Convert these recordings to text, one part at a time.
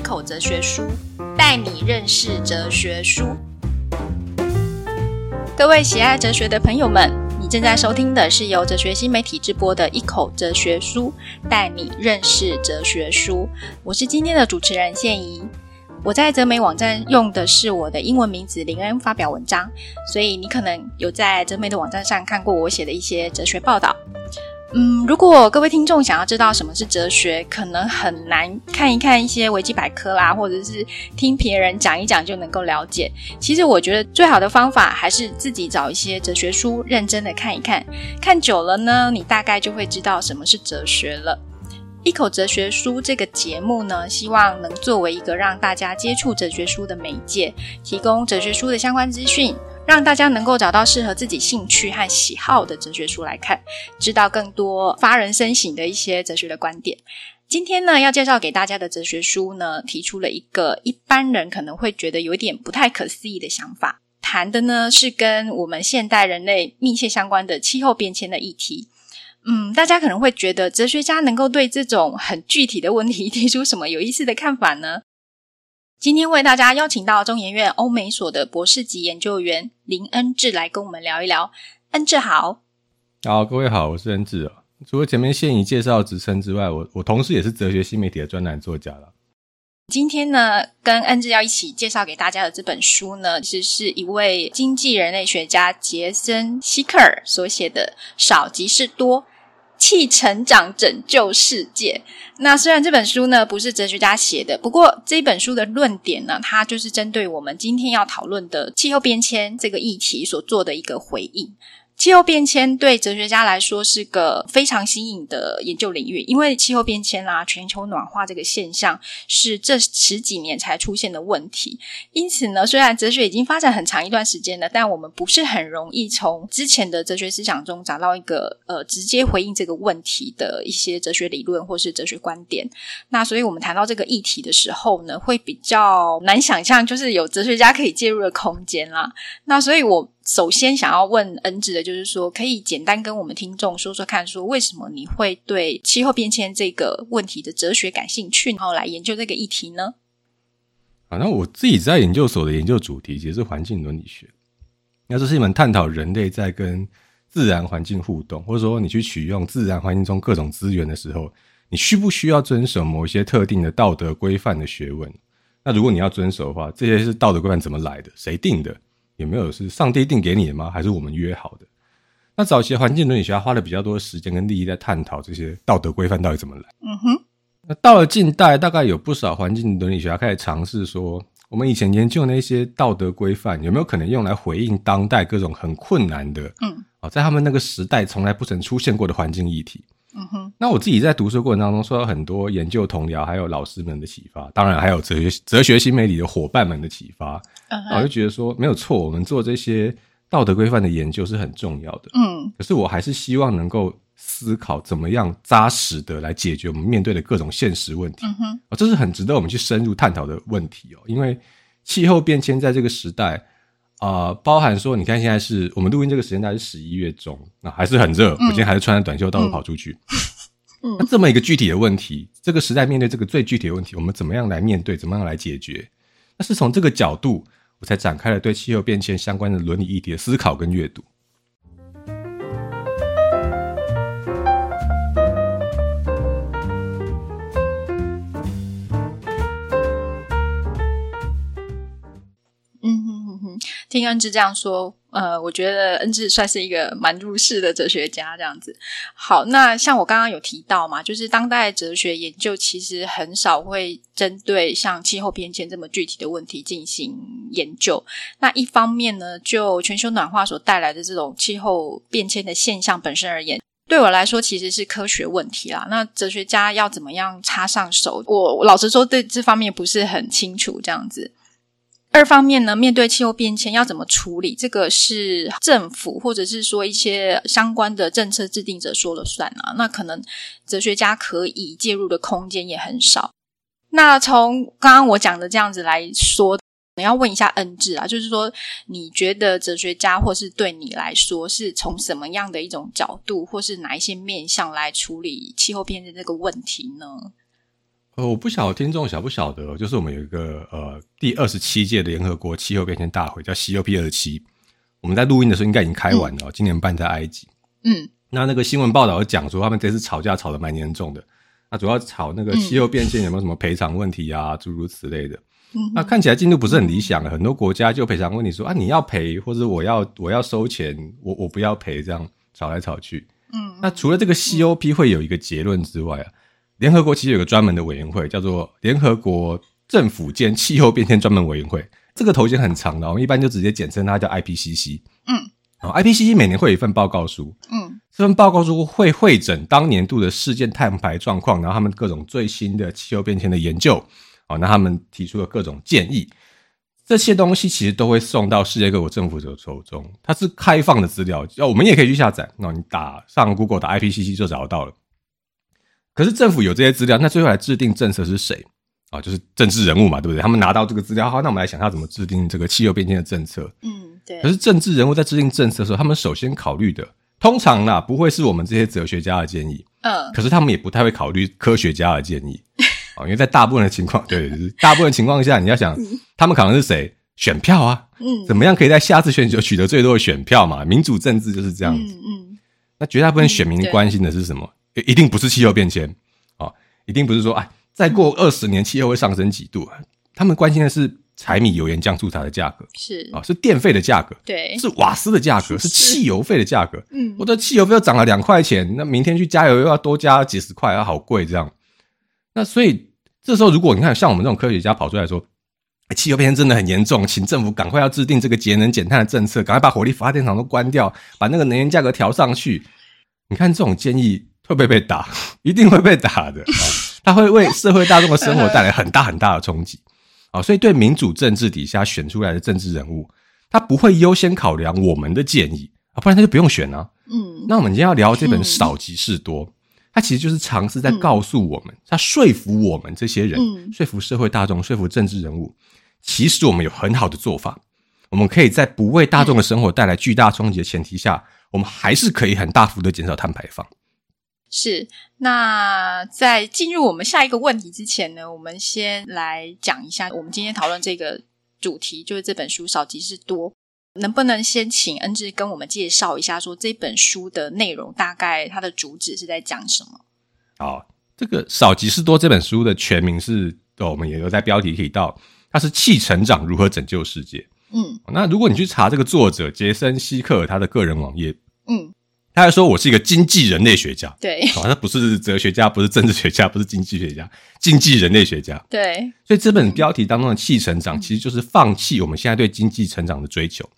口哲学书，带你认识哲学书。各位喜爱哲学的朋友们，你正在收听的是由哲学新媒体直播的《一口哲学书》，带你认识哲学书。我是今天的主持人现怡。我在哲媒网站用的是我的英文名字林恩发表文章，所以你可能有在哲媒的网站上看过我写的一些哲学报道。嗯，如果各位听众想要知道什么是哲学，可能很难看一看一些维基百科啦，或者是听别人讲一讲就能够了解。其实我觉得最好的方法还是自己找一些哲学书，认真的看一看。看久了呢，你大概就会知道什么是哲学了。一口哲学书这个节目呢，希望能作为一个让大家接触哲学书的媒介，提供哲学书的相关资讯。让大家能够找到适合自己兴趣和喜好的哲学书来看，知道更多发人深省的一些哲学的观点。今天呢，要介绍给大家的哲学书呢，提出了一个一般人可能会觉得有点不太可思议的想法，谈的呢是跟我们现代人类密切相关的气候变迁的议题。嗯，大家可能会觉得哲学家能够对这种很具体的问题提出什么有意思的看法呢？今天为大家邀请到中研院欧美所的博士级研究员林恩志来跟我们聊一聊。恩志好，好，各位好，我是恩志。除了前面现已介绍职称之外，我我同时也是哲学新媒体的专栏作家了。今天呢，跟恩志要一起介绍给大家的这本书呢，其实是一位经济人类学家杰森希克尔所写的《少即是多》。弃成长拯救世界。那虽然这本书呢不是哲学家写的，不过这本书的论点呢，它就是针对我们今天要讨论的气候变迁这个议题所做的一个回应。气候变迁对哲学家来说是个非常新颖的研究领域，因为气候变迁啊、全球暖化这个现象是这十几年才出现的问题。因此呢，虽然哲学已经发展很长一段时间了，但我们不是很容易从之前的哲学思想中找到一个呃直接回应这个问题的一些哲学理论或是哲学观点。那所以我们谈到这个议题的时候呢，会比较难想象，就是有哲学家可以介入的空间啦。那所以我。首先想要问恩智的，就是说，可以简单跟我们听众说说看，说为什么你会对气候变迁这个问题的哲学感兴趣，然后来研究这个议题呢？啊，那我自己在研究所的研究主题其实是环境伦理学，那这是一门探讨人类在跟自然环境互动，或者说你去取用自然环境中各种资源的时候，你需不需要遵守某一些特定的道德规范的学问？那如果你要遵守的话，这些是道德规范怎么来的？谁定的？有没有是上帝定给你的吗？还是我们约好的？那早期的环境伦理学家花了比较多的时间跟利益在探讨这些道德规范到底怎么来。嗯哼。那到了近代，大概有不少环境伦理学家开始尝试说，我们以前研究那些道德规范有没有可能用来回应当代各种很困难的，嗯，啊，在他们那个时代从来不曾出现过的环境议题。那我自己在读书过程当中受到很多研究同僚还有老师们的启发，当然还有哲学哲学新媒体的伙伴们的启发。我就觉得说没有错，我们做这些道德规范的研究是很重要的。嗯，可是我还是希望能够思考怎么样扎实的来解决我们面对的各种现实问题。嗯哼，这是很值得我们去深入探讨的问题哦。因为气候变迁在这个时代啊、呃，包含说，你看现在是我们录音这个时间，大概是十一月中，那还是很热。我今天还是穿着短袖到处跑出去。嗯，那这么一个具体的问题，这个时代面对这个最具体的问题，我们怎么样来面对？怎么样来解决？那是从这个角度。我才展开了对气候变迁相关的伦理议题的思考跟阅读。嗯哼哼哼，听恩之这样说。呃，我觉得恩志算是一个蛮入世的哲学家，这样子。好，那像我刚刚有提到嘛，就是当代哲学研究其实很少会针对像气候变迁这么具体的问题进行研究。那一方面呢，就全球暖化所带来的这种气候变迁的现象本身而言，对我来说其实是科学问题啦。那哲学家要怎么样插上手？我老实说，对这方面不是很清楚，这样子。二方面呢，面对气候变迁要怎么处理，这个是政府或者是说一些相关的政策制定者说了算啊。那可能哲学家可以介入的空间也很少。那从刚刚我讲的这样子来说，你要问一下恩志啊，就是说你觉得哲学家或是对你来说是从什么样的一种角度，或是哪一些面向来处理气候变迁这个问题呢？呃，我不晓得听众晓不晓得，就是我们有一个呃第二十七届的联合国气候变迁大会，叫 COP 二十七。我们在录音的时候应该已经开完了，嗯、今年办在埃及。嗯，那那个新闻报道有讲说，他们这次吵架吵得蛮严重的。那主要吵那个气候变迁有没有什么赔偿问题啊，诸、嗯、如此类的。嗯，那看起来进度不是很理想，很多国家就赔偿问题说啊，你要赔或者我要我要收钱，我我不要赔，这样吵来吵去。嗯，那除了这个 COP 会有一个结论之外啊，联合国其实有个专门的委员会，叫做联合国政府间气候变迁专门委员会。这个头衔很长的，我们一般就直接简称它叫 IPCC。嗯，好，IPCC 每年会有一份报告书。嗯，这份报告书会会诊当年度的事件碳排状况，然后他们各种最新的气候变迁的研究。哦，那他们提出了各种建议，这些东西其实都会送到世界各国政府的手中，它是开放的资料，要我们也可以去下载。那你打上 Google 打 IPCC 就找得到了。可是政府有这些资料，那最后来制定政策是谁啊？就是政治人物嘛，对不对？他们拿到这个资料，好，那我们来想他怎么制定这个气候变迁的政策。嗯，对。可是政治人物在制定政策的时候，他们首先考虑的，通常啦，不会是我们这些哲学家的建议。嗯。可是他们也不太会考虑科学家的建议。因为在大部分的情况，对，就是大部分情况下，你要想他们可能是谁选票啊？嗯，怎么样可以在下次选举取得最多的选票嘛？民主政治就是这样子。嗯，那绝大部分选民关心的是什么？一定不是气候变迁啊，一定不是说哎，再过二十年气候会上升几度？他们关心的是柴米油盐酱醋茶的价格，是啊，是电费的价格，对，是瓦斯的价格，是汽油费的价格。嗯，我的汽油费又涨了两块钱，那明天去加油又要多加几十块，啊，好贵这样。那所以。这时候，如果你看像我们这种科学家跑出来说，气候变迁真的很严重，请政府赶快要制定这个节能减碳的政策，赶快把火力发电厂都关掉，把那个能源价格调上去。你看这种建议会不会被打？一定会被打的。它会为社会大众的生活带来很大很大的冲击。啊，所以对民主政治底下选出来的政治人物，他不会优先考量我们的建议啊，不然他就不用选啊。嗯，那我们今天要聊这本《少即是多》。它其实就是尝试在告诉我们，他说服我们这些人，说服社会大众，说服政治人物，其实我们有很好的做法，我们可以在不为大众的生活带来巨大冲击的前提下，我们还是可以很大幅的减少碳排放。是。那在进入我们下一个问题之前呢，我们先来讲一下我们今天讨论这个主题，就是这本书少即是多。能不能先请恩智跟我们介绍一下，说这本书的内容大概它的主旨是在讲什么？好，这个少即是多这本书的全名是，我们也有在标题提到，它是《气成长如何拯救世界》。嗯，那如果你去查这个作者杰森希克尔他的个人网页，嗯，他还说我是一个经济人类学家，对，哦，他不是哲学家，不是政治学家，不是经济学家，经济人类学家，对。所以这本标题当中的气成长，其实就是放弃我们现在对经济成长的追求。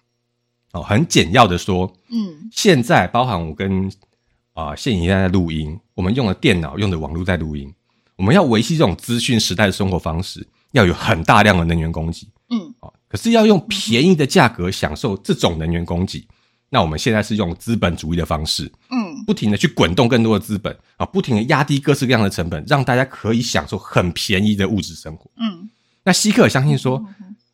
哦，很简要的说，嗯，现在包含我跟啊现在在录音，我们用的电脑用的网络在录音，我们要维系这种资讯时代的生活方式，要有很大量的能源供给，嗯，哦，可是要用便宜的价格享受这种能源供给，那我们现在是用资本主义的方式，嗯，不停的去滚动更多的资本啊，不停的压低各式各样的成本，让大家可以享受很便宜的物质生活，嗯，那希克尔相信说，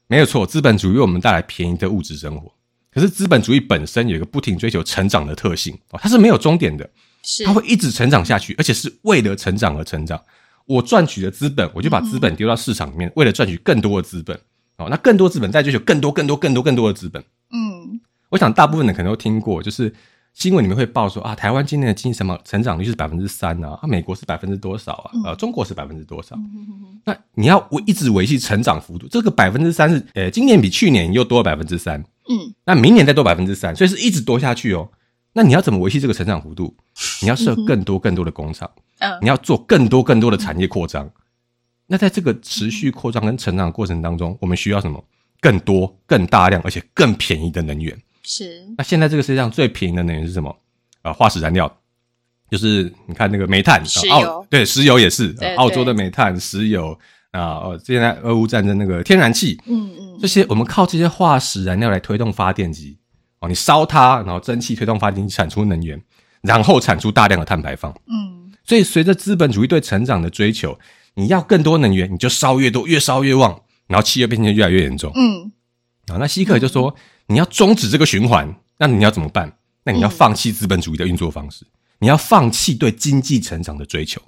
没有错，资本主义为我们带来便宜的物质生活。可是资本主义本身有一个不停追求成长的特性哦，它是没有终点的，是它会一直成长下去，而且是为了成长而成长。我赚取的资本，我就把资本丢到市场里面，为了赚取更多的资本哦。那更多资本再追求更多、更多、更多、更多的资本。嗯，我想大部分人可能都听过，就是新闻里面会报说啊，台湾今年的经济什么成长率是百分之三啊，啊，美国是百分之多少啊？呃，中国是百分之多少？那你要维一直维系成长幅度，这个百分之三是呃，今年比去年又多了百分之三。嗯，那明年再多百分之三，所以是一直多下去哦。那你要怎么维系这个成长幅度？你要设更多更多的工厂，嗯，你要做更多更多的产业扩张。那在这个持续扩张跟成长的过程当中，我们需要什么？更多、更大量而且更便宜的能源。是。那现在这个世界上最便宜的能源是什么？啊，化石燃料，就是你看那个煤炭，石油，对，石油也是，澳洲的煤炭、石油。啊，呃，现在俄乌战争那个天然气，嗯嗯，这些我们靠这些化石燃料来推动发电机，哦，你烧它，然后蒸汽推动发电机产出能源，然后产出大量的碳排放，嗯，所以随着资本主义对成长的追求，你要更多能源，你就烧越多，越烧越旺，然后气候变迁越来越严重，嗯，啊，那希克就说，你要终止这个循环，那你要怎么办？那你要放弃资本主义的运作方式，你要放弃对经济成长的追求。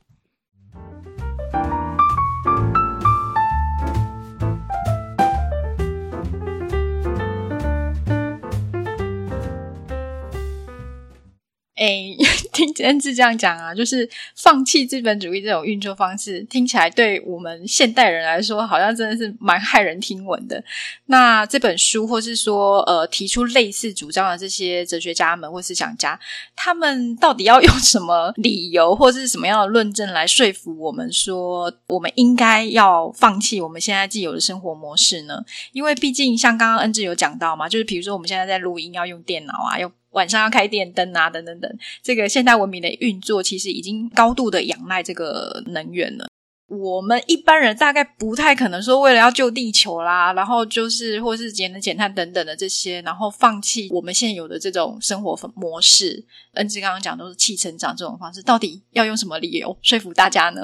哎，听恩智这样讲啊，就是放弃资本主义这种运作方式，听起来对我们现代人来说，好像真的是蛮骇人听闻的。那这本书，或是说呃提出类似主张的这些哲学家们或思想家，他们到底要 用什么理由，或是什么样的论证来说服我们说，我们应该要放弃我们现在既有的生活模式呢？因为毕竟像刚刚恩智有讲到嘛，就是比如说我们现在在录音要用电脑啊，用。晚上要开电灯啊，等等等，这个现代文明的运作其实已经高度的仰赖这个能源了。我们一般人大概不太可能说为了要救地球啦，然后就是或是节能减碳等等的这些，然后放弃我们现有的这种生活模式。恩智刚刚讲都是气成长这种方式，到底要用什么理由说服大家呢？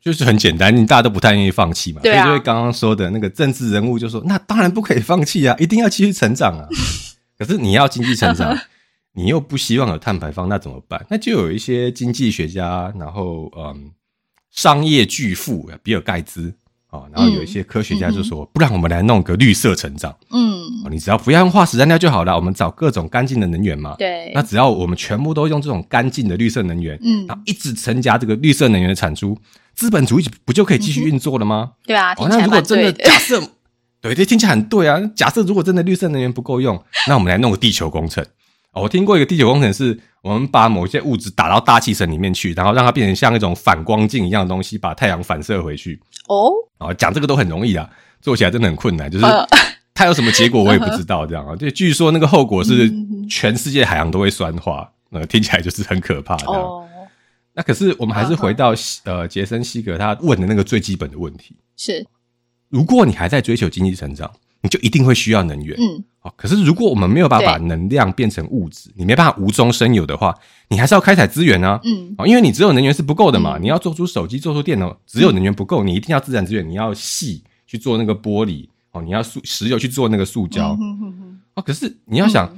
就是很简单，你大家都不太愿意放弃嘛。对啊。所以就刚刚说的那个政治人物就说：“那当然不可以放弃啊，一定要继续成长啊。”可是你要经济成长，你又不希望有碳排放，那怎么办？那就有一些经济学家，然后嗯，商业巨富比尔盖茨啊，然后有一些科学家就说，不然我们来弄个绿色成长。嗯，你只要不要用化石燃料就好了，我们找各种干净的能源嘛。对，那只要我们全部都用这种干净的绿色能源，嗯，然后一直增加这个绿色能源的产出，资本主义不就可以继续运作了吗？对啊，哦，那如果真的假设。对，这听起来很对啊。假设如果真的绿色能源不够用，那我们来弄个地球工程。哦，我听过一个地球工程是，我们把某些物质打到大气层里面去，然后让它变成像那种反光镜一样的东西，把太阳反射回去。哦，哦，讲这个都很容易啊，做起来真的很困难。就是它有什么结果我也不知道，这样啊。就据说那个后果是全世界海洋都会酸化，呃，听起来就是很可怕。这样。哦，那可是我们还是回到呃杰森西格他问的那个最基本的问题是。如果你还在追求经济成长，你就一定会需要能源。嗯，好。可是如果我们没有办法把能量变成物质，你没办法无中生有的话，你还是要开采资源啊。嗯，因为你只有能源是不够的嘛。你要做出手机、做出电脑，只有能源不够，你一定要自然资源。你要细去做那个玻璃，哦，你要塑石油去做那个塑胶。哦，可是你要想，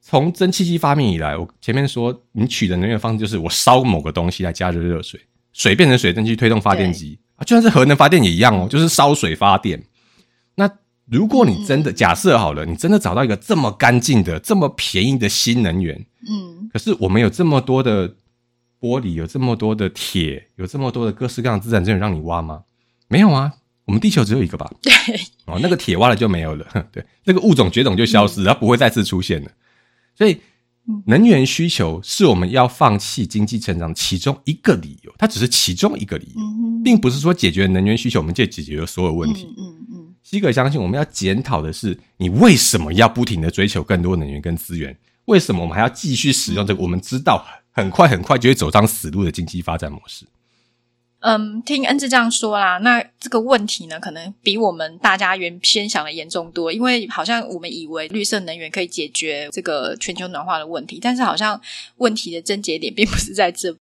从蒸汽机发明以来，我前面说你取的能源方式就是我烧某个东西来加热热水，水变成水蒸气推动发电机。就算是核能发电也一样哦，就是烧水发电。那如果你真的假设好了，你真的找到一个这么干净的、这么便宜的新能源，嗯，可是我们有这么多的玻璃，有这么多的铁，有这么多的各式各样的资产，真的让你挖吗？没有啊，我们地球只有一个吧？对，哦，那个铁挖了就没有了，对，那个物种绝种就消失，它不会再次出现了。所以。能源需求是我们要放弃经济成长其中一个理由，它只是其中一个理由，并不是说解决能源需求我们就解决了所有问题。嗯嗯嗯。西格相信我们要检讨的是，你为什么要不停的追求更多能源跟资源？为什么我们还要继续使用这个我们知道很快很快就会走上死路的经济发展模式？嗯，听恩智这样说啦，那这个问题呢，可能比我们大家原先想的严重多。因为好像我们以为绿色能源可以解决这个全球暖化的问题，但是好像问题的症结点并不是在这。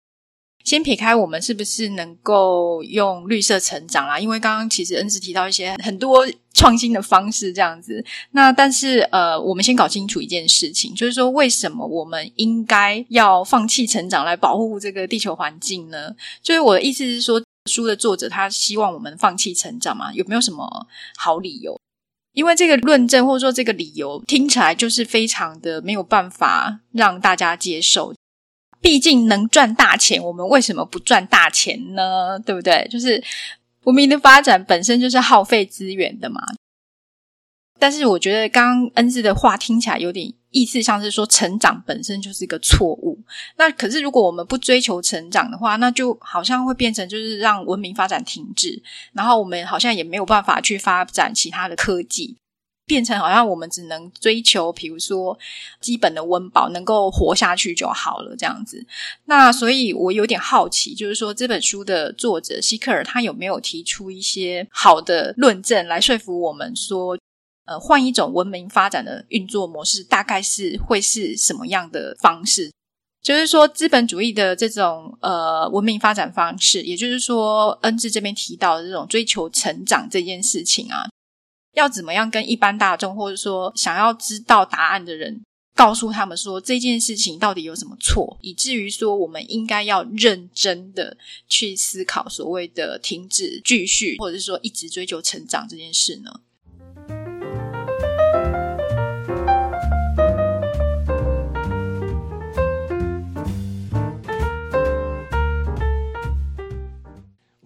先撇开我们是不是能够用绿色成长啦，因为刚刚其实恩智提到一些很多创新的方式这样子。那但是呃，我们先搞清楚一件事情，就是说为什么我们应该要放弃成长来保护这个地球环境呢？就是我的意思是说，书的作者他希望我们放弃成长嘛？有没有什么好理由？因为这个论证或者说这个理由听起来就是非常的没有办法让大家接受。毕竟能赚大钱，我们为什么不赚大钱呢？对不对？就是文明的发展本身就是耗费资源的嘛。但是我觉得刚刚恩智的话听起来有点意思，像是说成长本身就是一个错误。那可是如果我们不追求成长的话，那就好像会变成就是让文明发展停滞，然后我们好像也没有办法去发展其他的科技。变成好像我们只能追求，比如说基本的温饱，能够活下去就好了，这样子。那所以我有点好奇，就是说这本书的作者西克尔他有没有提出一些好的论证来说服我们说，呃，换一种文明发展的运作模式，大概是会是什么样的方式？就是说资本主义的这种呃文明发展方式，也就是说恩智这边提到的这种追求成长这件事情啊。要怎么样跟一般大众，或者说想要知道答案的人，告诉他们说这件事情到底有什么错，以至于说我们应该要认真的去思考所谓的停止、继续，或者是说一直追求成长这件事呢？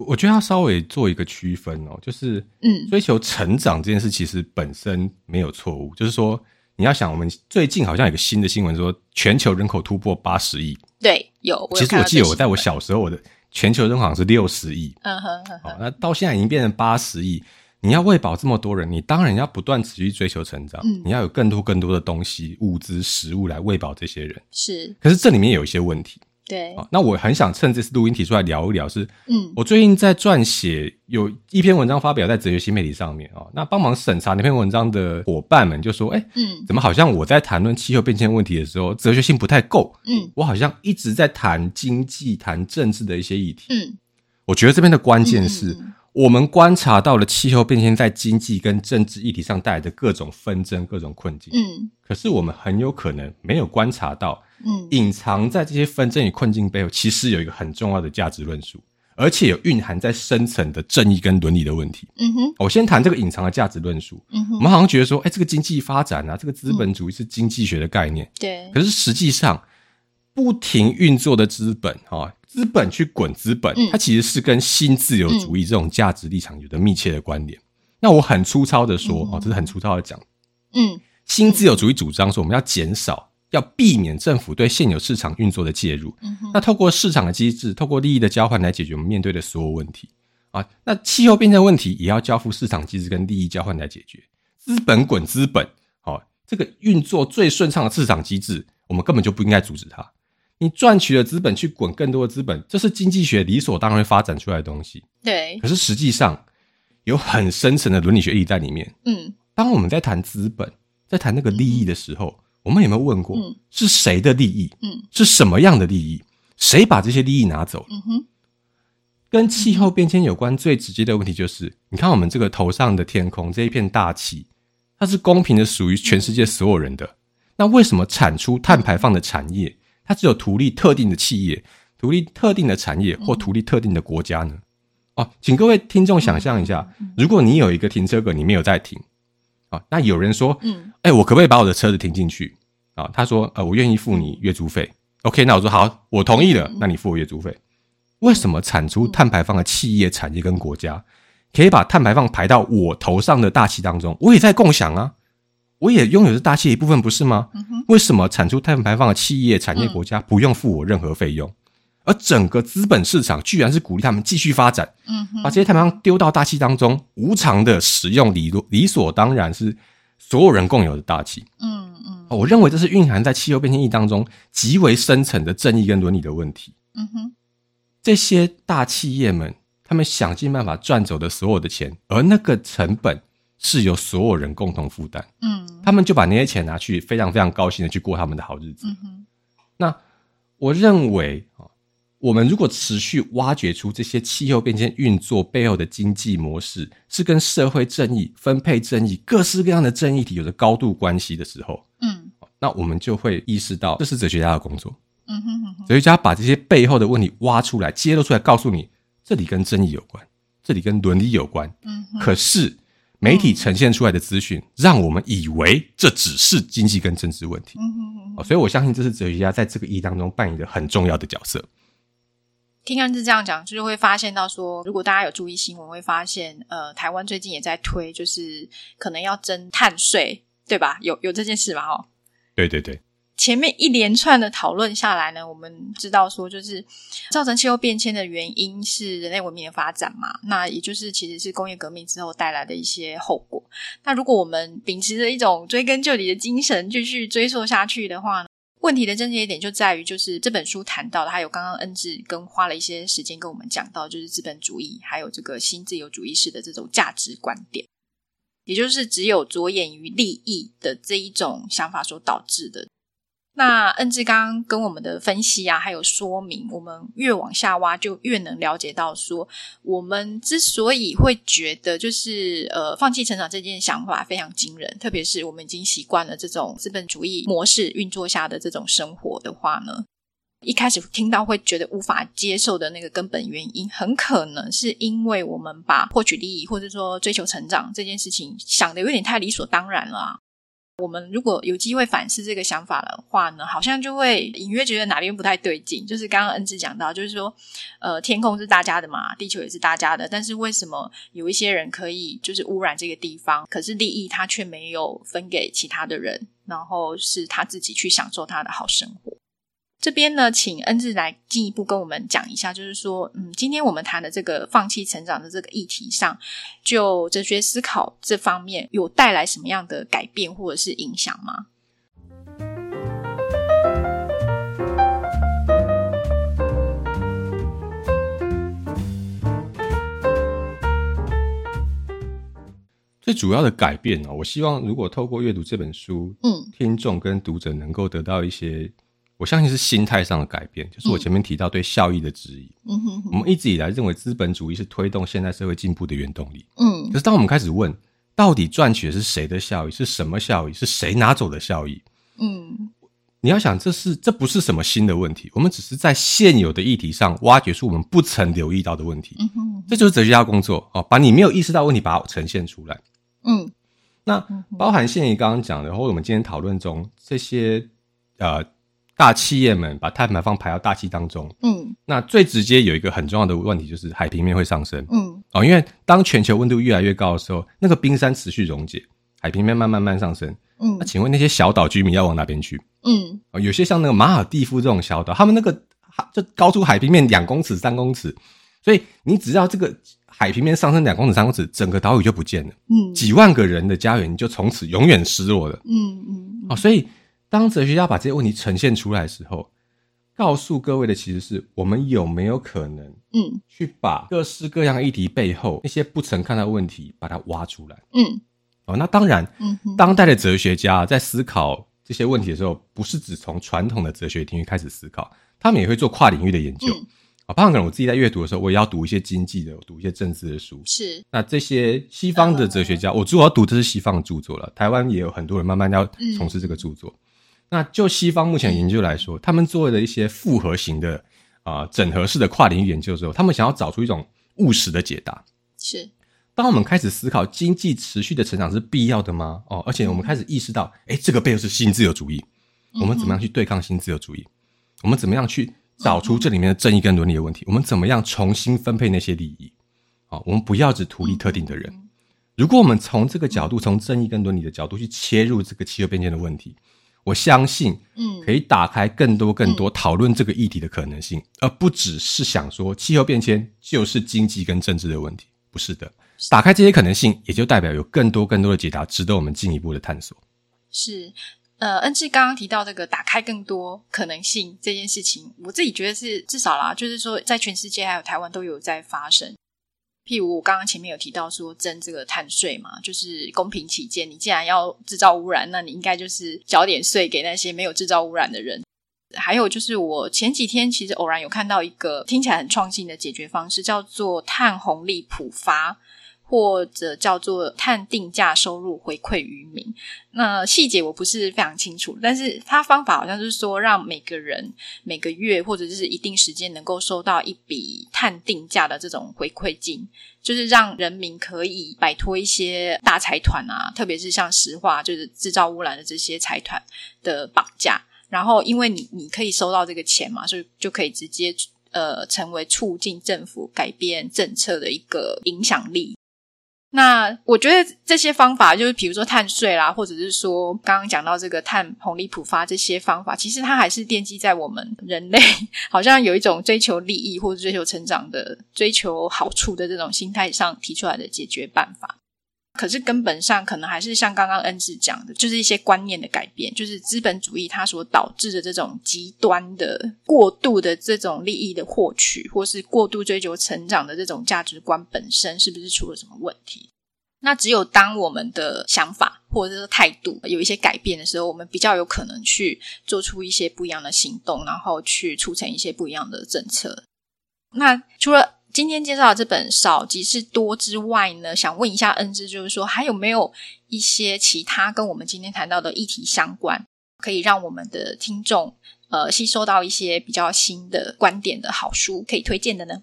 我觉得要稍微做一个区分哦，就是嗯，追求成长这件事其实本身没有错误，就是说你要想，我们最近好像有个新的新闻说，全球人口突破八十亿，对，有。其实我记得我在我小时候，我的全球人口好像是六十亿，嗯哼，好，那到现在已经变成八十亿。你要喂饱这么多人，你当然要不断持续追求成长。嗯，你要有更多更多的东西、物资、食物来喂饱这些人。是，可是这里面有一些问题。对，那我很想趁这次录音提出来聊一聊是。是，嗯，我最近在撰写有一篇文章发表在哲学新媒体上面啊。那帮忙审查那篇文章的伙伴们就说：“哎，嗯，怎么好像我在谈论气候变迁问题的时候，哲学性不太够？嗯，我好像一直在谈经济、谈政治的一些议题。嗯，我觉得这边的关键是。”嗯我们观察到了气候变迁在经济跟政治议题上带来的各种纷争、各种困境。嗯，可是我们很有可能没有观察到，嗯，隐藏在这些纷争与困境背后，其实有一个很重要的价值论述，而且有蕴含在深层的正义跟伦理的问题。嗯哼，我先谈这个隐藏的价值论述。嗯哼，我们好像觉得说，哎，这个经济发展啊，这个资本主义是经济学的概念。对，可是实际上不停运作的资本，哈。资本去滚资本，它其实是跟新自由主义这种价值立场有着密切的关联。那我很粗糙的说，哦，这是很粗糙的讲，嗯，新自由主义主张说我们要减少，要避免政府对现有市场运作的介入。那透过市场的机制，透过利益的交换来解决我们面对的所有问题啊。那气候变迁问题也要交付市场机制跟利益交换来解决。资本滚资本，好，这个运作最顺畅的市场机制，我们根本就不应该阻止它。你赚取了资本去滚更多的资本，这是经济学理所当然会发展出来的东西。对，可是实际上有很深层的伦理学意义在里面。嗯，当我们在谈资本，在谈那个利益的时候，嗯、我们有没有问过，嗯、是谁的利益？嗯，是什么样的利益？谁把这些利益拿走了？嗯哼，跟气候变迁有关最直接的问题就是，你看我们这个头上的天空这一片大气，它是公平的属于全世界所有人的。嗯、那为什么产出碳排放的产业？它只有图利特定的企业、图利特定的产业或图利特定的国家呢？哦，请各位听众想象一下，如果你有一个停车格，你没有在停，啊，那有人说，嗯，哎，我可不可以把我的车子停进去？啊，他说，呃，我愿意付你月租费。OK，那我说好，我同意了，那你付我月租费。为什么产出碳排放的企业、产业跟国家可以把碳排放排到我头上的大气当中？我也在共享啊。我也拥有着大气一部分，不是吗？嗯、为什么产出碳排放的企业、产业、国家不用付我任何费用，嗯、而整个资本市场居然是鼓励他们继续发展，嗯、把这些碳排放丢到大气当中，无偿的使用理理所当然是所有人共有的大气。嗯嗯，我认为这是蕴含在气候变迁意义当中极为深层的正义跟伦理的问题。嗯哼，这些大企业们，他们想尽办法赚走的所有的钱，而那个成本。是由所有人共同负担，嗯，他们就把那些钱拿去，非常非常高兴的去过他们的好日子。嗯哼，那我认为啊，我们如果持续挖掘出这些气候变迁运作背后的经济模式，是跟社会正义、分配正义、各式各样的正义体有着高度关系的时候，嗯，那我们就会意识到，这是哲学家的工作。嗯哼，嗯哼，哲学家把这些背后的问题挖出来、揭露出来，告诉你，这里跟正义有关，这里跟伦理有关。嗯，可是。媒体呈现出来的资讯，让我们以为这只是经济跟政治问题。嗯哼哼。所以我相信这是哲学家在这个意义当中扮演的很重要的角色。听安志这样讲，就是会发现到说，如果大家有注意新闻，会发现，呃，台湾最近也在推，就是可能要征碳税，对吧？有有这件事吗？哦，对对对。前面一连串的讨论下来呢，我们知道说，就是造成气候变迁的原因是人类文明的发展嘛，那也就是其实是工业革命之后带来的一些后果。那如果我们秉持着一种追根究底的精神继续追溯下去的话呢，问题的症结点就在于，就是这本书谈到的，还有刚刚恩智跟花了一些时间跟我们讲到，就是资本主义还有这个新自由主义式的这种价值观点，也就是只有着眼于利益的这一种想法所导致的。那恩智刚跟我们的分析啊，还有说明，我们越往下挖，就越能了解到说，我们之所以会觉得就是呃，放弃成长这件想法非常惊人，特别是我们已经习惯了这种资本主义模式运作下的这种生活的话呢，一开始听到会觉得无法接受的那个根本原因，很可能是因为我们把获取利益或者说追求成长这件事情想得有点太理所当然了啊。我们如果有机会反思这个想法的话呢，好像就会隐约觉得哪边不太对劲。就是刚刚恩智讲到，就是说，呃，天空是大家的嘛，地球也是大家的，但是为什么有一些人可以就是污染这个地方，可是利益他却没有分给其他的人，然后是他自己去享受他的好生活。这边呢，请恩智来进一步跟我们讲一下，就是说，嗯，今天我们谈的这个放弃成长的这个议题上，就哲学思考这方面有带来什么样的改变或者是影响吗？最主要的改变呢，我希望如果透过阅读这本书，嗯，听众跟读者能够得到一些。我相信是心态上的改变，就是我前面提到对效益的质疑。嗯哼，我们一直以来认为资本主义是推动现代社会进步的原动力。嗯，可是当我们开始问，到底赚取的是谁的效益？是什么效益？是谁拿走的效益？嗯，你要想，这是这不是什么新的问题，我们只是在现有的议题上挖掘出我们不曾留意到的问题。嗯哼，这就是哲学家工作哦，把你没有意识到问题把它呈现出来。嗯，那包含现在刚刚讲的，或者我们今天讨论中这些呃。大企业们把碳排放排到大气当中，嗯，那最直接有一个很重要的问题就是海平面会上升，嗯，哦，因为当全球温度越来越高的时候，那个冰山持续溶解，海平面慢慢慢慢上升，嗯，那请问那些小岛居民要往哪边去？嗯，哦，有些像那个马尔蒂夫这种小岛，他们那个就高出海平面两公尺、三公尺，所以你只要这个海平面上升两公尺、三公尺，整个岛屿就不见了，嗯，几万个人的家园就从此永远失落了，嗯嗯，哦，所以。当哲学家把这些问题呈现出来的时候，告诉各位的其实是我们有没有可能，嗯，去把各式各样议题背后那些不曾看到的问题，把它挖出来，嗯，哦，那当然，嗯，当代的哲学家在思考这些问题的时候，不是只从传统的哲学领域开始思考，他们也会做跨领域的研究，啊，包括可能我自己在阅读的时候，我也要读一些经济的，读一些政治的书，是。那这些西方的哲学家，我主要读的是西方的著作了，台湾也有很多人慢慢要从事这个著作。那就西方目前研究来说，他们做了一些复合型的啊、呃、整合式的跨领域研究之后，他们想要找出一种务实的解答。是，当我们开始思考经济持续的成长是必要的吗？哦，而且我们开始意识到，哎，这个背后是新自由主义，我们怎么样去对抗新自由主义？我们怎么样去找出这里面的正义跟伦理的问题？我们怎么样重新分配那些利益？哦，我们不要只图利特定的人。如果我们从这个角度，从正义跟伦理的角度去切入这个气候变迁的问题。我相信，嗯，可以打开更多更多讨论这个议题的可能性，嗯，而不只是想说气候变迁就是经济跟政治的问题。不是的，打开这些可能性，也就代表有更多更多的解答值得我们进一步的探索。是，呃，恩智刚刚提到这个打开更多可能性这件事情，我自己觉得是至少啦，就是说在全世界还有台湾都有在发生。譬如我刚刚前面有提到说征这个碳税嘛，就是公平起见，你既然要制造污染，那你应该就是缴点税给那些没有制造污染的人。还有就是我前几天其实偶然有看到一个听起来很创新的解决方式，叫做碳红利普发。或者叫做碳定价收入回馈于民，那细节我不是非常清楚，但是它方法好像是说，让每个人每个月或者是一定时间能够收到一笔碳定价的这种回馈金，就是让人民可以摆脱一些大财团啊，特别是像石化就是制造污染的这些财团的绑架，然后因为你你可以收到这个钱嘛，所以就可以直接呃成为促进政府改变政策的一个影响力。那我觉得这些方法，就是比如说碳税啦，或者是说刚刚讲到这个碳红利普发这些方法，其实它还是奠基在我们人类 好像有一种追求利益或者追求成长的、追求好处的这种心态上提出来的解决办法。可是根本上可能还是像刚刚恩智讲的，就是一些观念的改变，就是资本主义它所导致的这种极端的、过度的这种利益的获取，或是过度追求成长的这种价值观本身，是不是出了什么问题？那只有当我们的想法或者是态度有一些改变的时候，我们比较有可能去做出一些不一样的行动，然后去促成一些不一样的政策。那除了今天介绍的这本《少即是多》之外呢，想问一下恩之，就是说还有没有一些其他跟我们今天谈到的议题相关，可以让我们的听众呃吸收到一些比较新的观点的好书，可以推荐的呢？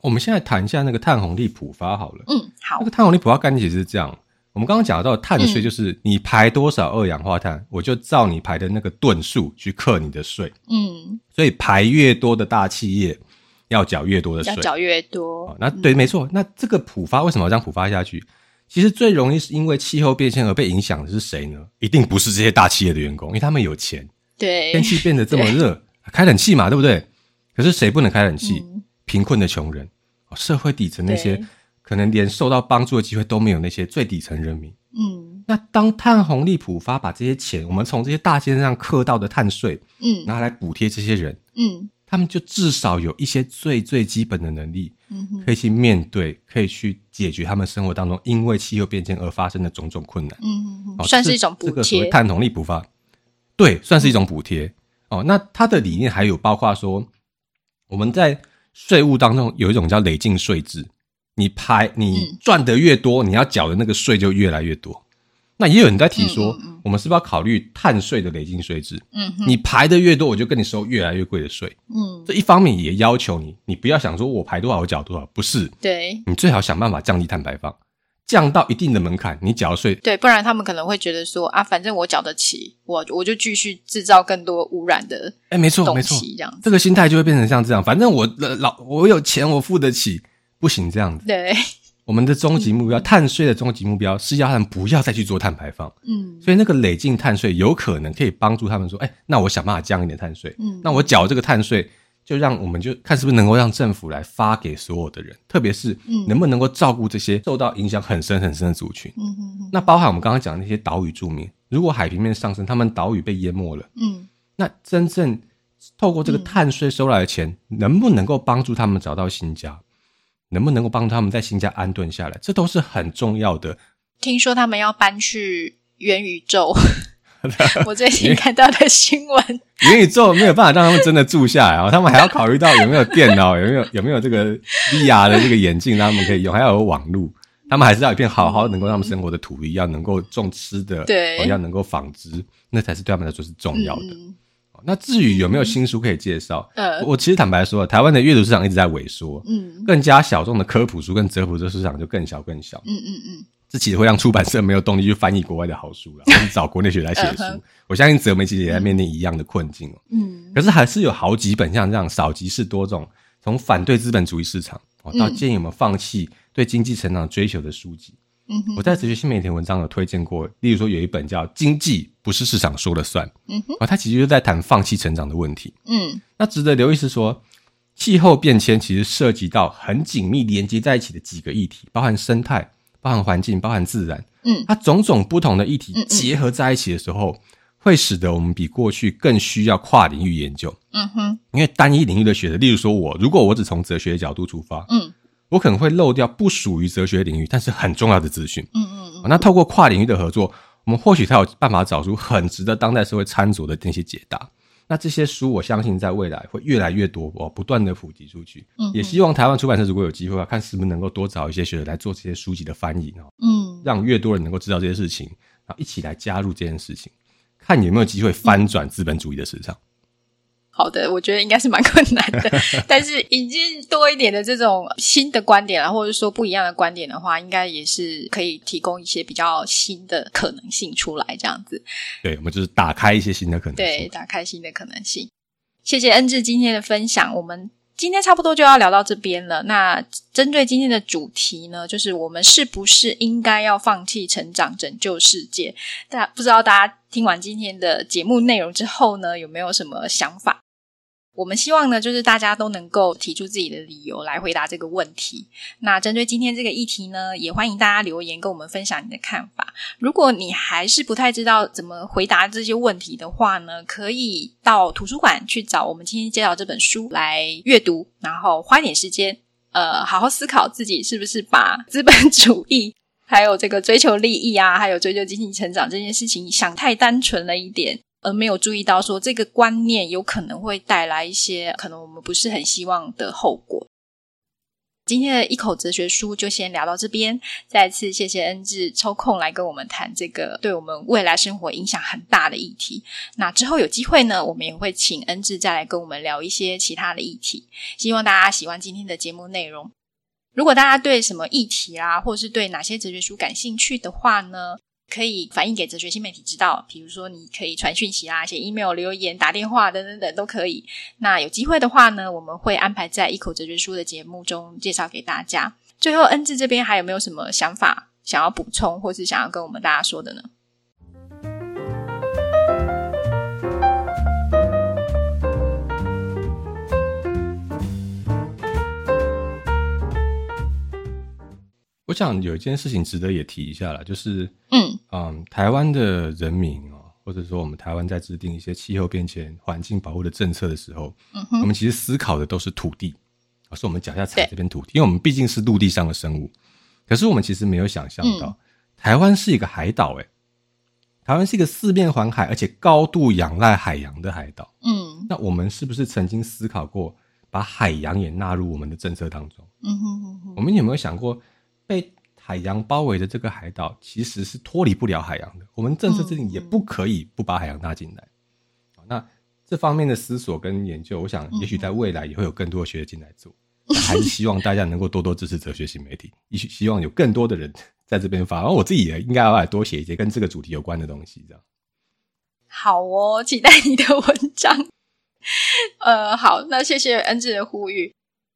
我们现在谈一下那个碳红利普发好了。嗯。好。那个碳红利普发概念其实是这样，我们刚刚讲到碳税，就是你排多少二氧化碳，嗯、我就照你排的那个吨数去克你的税。嗯，所以排越多的大企业要缴越多的税，要缴越多。哦、那对，没错。那这个普发为什么要这样普发下去？其实最容易是因为气候变迁而被影响的是谁呢？一定不是这些大企业的员工，因为他们有钱。对，天气变得这么热，开冷气嘛，对不对？可是谁不能开冷气？嗯、贫困的穷人，社会底层那些可能连受到帮助的机会都没有，那些最底层人民。嗯，那当碳红利普发，把这些钱我们从这些大先生上课到的碳税，嗯，拿来补贴这些人，嗯。他们就至少有一些最最基本的能力，嗯，可以去面对，可以去解决他们生活当中因为气候变迁而发生的种种困难，嗯，哦，算是一种补贴。这个所谓碳红利普发，对，算是一种补贴。嗯、哦，那它的理念还有包括说，我们在税务当中有一种叫累进税制，你排你赚的越多，你要缴的那个税就越来越多。那也有人在提说，我们是不是要考虑碳税的累进税制？嗯，你排的越多，我就跟你收越来越贵的税。嗯，这一方面也要求你，你不要想说我排多少我缴多少，不是。对，你最好想办法降低碳排放，降到一定的门槛，你缴税。对，不然他们可能会觉得说啊，反正我缴得起，我我就继续制造更多污染的。哎，没错，没错，这样这个心态就会变成像这样，反正我老我有钱，我付得起，不行这样子。对。我们的终极目标，嗯、碳税的终极目标是要他们不要再去做碳排放。嗯，所以那个累进碳税有可能可以帮助他们说，哎、欸，那我想办法降一点碳税。嗯，那我缴这个碳税，就让我们就看是不是能够让政府来发给所有的人，特别是能不能够照顾这些受到影响很深很深的族群。嗯嗯嗯。那包含我们刚刚讲的那些岛屿住民，如果海平面上升，他们岛屿被淹没了。嗯，那真正透过这个碳税收来的钱，嗯、能不能够帮助他们找到新家？能不能够帮他们在新家安顿下来，这都是很重要的。听说他们要搬去元宇宙，我最近看到的新闻。元宇宙没有办法让他们真的住下来啊，他们还要考虑到有没有电脑，有没有有没有这个 VR 的这个眼镜，让他们可以用，还要有网络。他们还是要一片好好能够让他们生活的土地，要能够种吃的，对，要能够纺织，那才是对他们来说是重要的。嗯那至于有没有新书可以介绍？呃，我其实坦白说，台湾的阅读市场一直在萎缩，嗯，更加小众的科普书跟哲普书市场就更小更小，嗯嗯嗯，这其实会让出版社没有动力去翻译国外的好书了，去找国内学来写书。我相信哲媒其实也在面临一样的困境哦，嗯，可是还是有好几本像这样少即是多种，从反对资本主义市场哦到建议我们放弃对经济成长追求的书籍。嗯，我在哲学新媒体文章有推荐过，例如说有一本叫《经济不是市场说了算》，嗯哼，啊，它其实就在谈放弃成长的问题。嗯，那值得留意是说，气候变迁其实涉及到很紧密连接在一起的几个议题，包含生态、包含环境、包含自然。嗯，它种种不同的议题结合在一起的时候，会使得我们比过去更需要跨领域研究。嗯哼，因为单一领域的学者，例如说我，如果我只从哲学的角度出发，嗯。我可能会漏掉不属于哲学领域，但是很重要的资讯。嗯嗯嗯。那透过跨领域的合作，我们或许才有办法找出很值得当代社会参酌的那些解答。那这些书，我相信在未来会越来越多，哦，不断的普及出去。嗯。也希望台湾出版社如果有机会啊，看是不是能够多找一些学者来做这些书籍的翻译哦。嗯。让越多人能够知道这些事情，然后一起来加入这件事情，看有没有机会翻转资本主义的市场。好的，我觉得应该是蛮困难的，但是已经多一点的这种新的观点啊，或者说不一样的观点的话，应该也是可以提供一些比较新的可能性出来，这样子。对，我们就是打开一些新的可能性。对，打开新的可能性。谢谢恩智今天的分享，我们今天差不多就要聊到这边了。那针对今天的主题呢，就是我们是不是应该要放弃成长，拯救世界？但不知道大家。听完今天的节目内容之后呢，有没有什么想法？我们希望呢，就是大家都能够提出自己的理由来回答这个问题。那针对今天这个议题呢，也欢迎大家留言跟我们分享你的看法。如果你还是不太知道怎么回答这些问题的话呢，可以到图书馆去找我们今天介绍这本书来阅读，然后花点时间，呃，好好思考自己是不是把资本 主义。还有这个追求利益啊，还有追求经济成长这件事情，想太单纯了一点，而没有注意到说这个观念有可能会带来一些可能我们不是很希望的后果。今天的一口哲学书就先聊到这边，再次谢谢恩智抽空来跟我们谈这个对我们未来生活影响很大的议题。那之后有机会呢，我们也会请恩智再来跟我们聊一些其他的议题。希望大家喜欢今天的节目内容。如果大家对什么议题啊，或是对哪些哲学书感兴趣的话呢，可以反映给哲学新媒体知道。比如说，你可以传讯息啊，写 email、留言、打电话等等等都可以。那有机会的话呢，我们会安排在一口哲学书的节目中介绍给大家。最后，恩智这边还有没有什么想法想要补充，或是想要跟我们大家说的呢？我想有一件事情值得也提一下啦，就是，嗯嗯，台湾的人民哦，或者说我们台湾在制定一些气候变迁、环境保护的政策的时候，我们其实思考的都是土地，是我们脚下踩这片土地，因为我们毕竟是陆地上的生物。可是我们其实没有想象到，台湾是一个海岛，诶，台湾是一个四面环海，而且高度仰赖海洋的海岛。嗯，那我们是不是曾经思考过把海洋也纳入我们的政策当中？嗯哼哼哼，我们有没有想过？被海洋包围的这个海岛，其实是脱离不了海洋的。我们政策制定也不可以不把海洋纳进来。嗯、那这方面的思索跟研究，我想也许在未来也会有更多的学者进来做。嗯、还是希望大家能够多多支持哲学新媒体，也 许希望有更多的人在这边发。然后我自己也应该要来多写一些跟这个主题有关的东西，这样。好哦，期待你的文章。呃，好，那谢谢恩智的呼吁。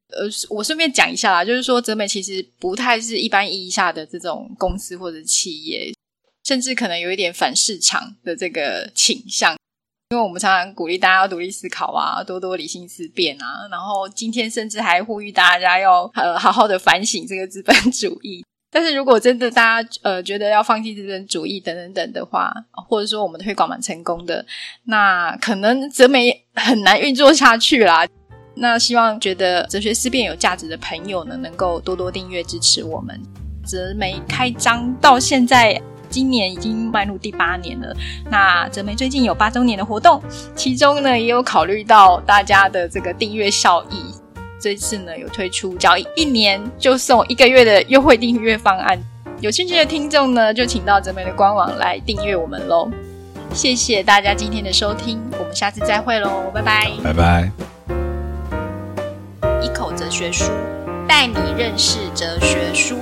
呃，我顺便讲一下啦，就是说，哲美其实不太是一般意义下的这种公司或者企业，甚至可能有一点反市场的这个倾向。因为我们常常鼓励大家要独立思考啊，多多理性思辨啊，然后今天甚至还呼吁大家要呃好好的反省这个资本主义。但是如果真的大家呃觉得要放弃资本主义等等等的话，或者说我们的推广蛮成功的，那可能哲媒很难运作下去啦。那希望觉得哲学思辨有价值的朋友呢，能够多多订阅支持我们。哲媒开张到现在，今年已经迈入第八年了。那哲媒最近有八周年的活动，其中呢也有考虑到大家的这个订阅效益，这次呢有推出缴一年就送一个月的优惠订阅方案。有兴趣的听众呢，就请到哲媒的官网来订阅我们喽。谢谢大家今天的收听，我们下次再会喽，拜拜，拜拜。一口哲学书，带你认识哲学书。